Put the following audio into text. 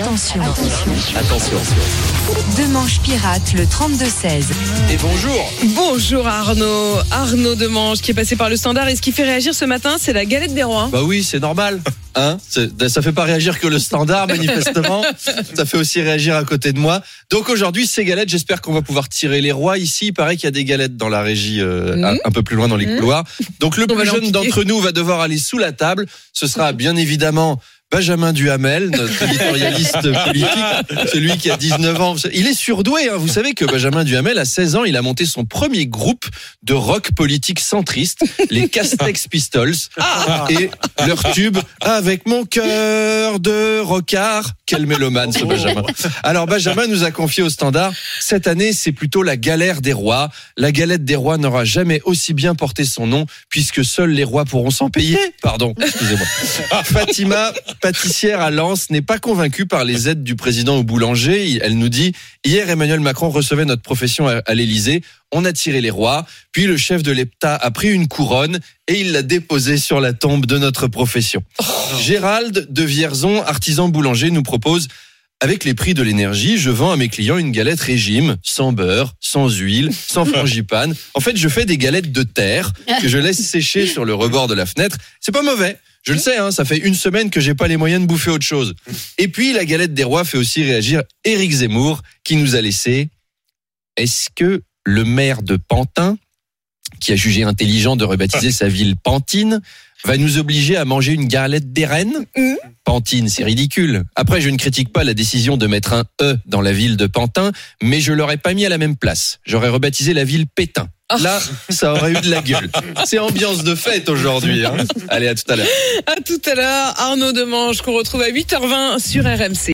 Attention. Attention. Demanche pirate le 32-16. Et bonjour. Bonjour Arnaud, Arnaud Demange qui est passé par le standard et ce qui fait réagir ce matin c'est la galette des rois. Bah oui, c'est normal. Hein C'est- ça fait pas réagir que le standard, manifestement. ça fait aussi réagir à côté de moi. Donc aujourd'hui, ces galettes, j'espère qu'on va pouvoir tirer les rois. Ici, il paraît qu'il y a des galettes dans la régie, euh, Mhm. un, peu plus loin dans les Mhm. couloirs. Donc le On plus jeune d'entre nous va devoir aller sous la table. Ce sera bien évidemment Benjamin Duhamel, notre éditorialiste politique, celui qui a 19 ans. Il est surdoué. Hein. Vous savez que Benjamin Duhamel, à 16 ans, il a monté son premier groupe de rock politique centriste, les Castex Pistols, et leur tube avec mon cœur de rockard. Quel mélomane ce Benjamin. Alors Benjamin nous a confié au standard, cette année c'est plutôt la galère des rois. La galette des rois n'aura jamais aussi bien porté son nom puisque seuls les rois pourront s'en payer. Pardon, excusez-moi. Fatima, pâtissière à Lens, n'est pas convaincue par les aides du président au boulanger. Elle nous dit, hier Emmanuel Macron recevait notre profession à, l'Élysée. On a tiré les rois, puis le chef de l'État a pris une couronne et il l'a déposée sur la tombe de notre profession. Gérald de Vierzon, artisan boulanger, nous propose avec les prix de l'énergie, je vends à mes clients une galette régime, sans beurre, sans huile, sans frangipane. En fait, je fais des galettes de terre que je laisse sécher sur le rebord de la fenêtre. C'est pas mauvais. Je le sais, hein, ça fait une semaine que j'ai pas les moyens de bouffer autre chose. Et puis, la galette des rois fait aussi réagir Éric Zemmour, qui nous a laissé. Est-ce que le maire de Pantin, qui a jugé intelligent de rebaptiser sa ville Pantine, va nous obliger à manger une galette des reines? Mhm. Pantine, c'est ridicule. Après, je ne critique pas la décision de mettre un E dans la ville de Pantin, mais je l'aurais pas mis à la même place. J'aurais rebaptisé la ville Pétain. Là, ça aurait eu de la gueule. C'est ambiance de fête aujourd'hui. Hein. Allez, à tout à l'heure. À tout à l'heure Arnaud Demange qu'on retrouve à 8h20 sur RMC.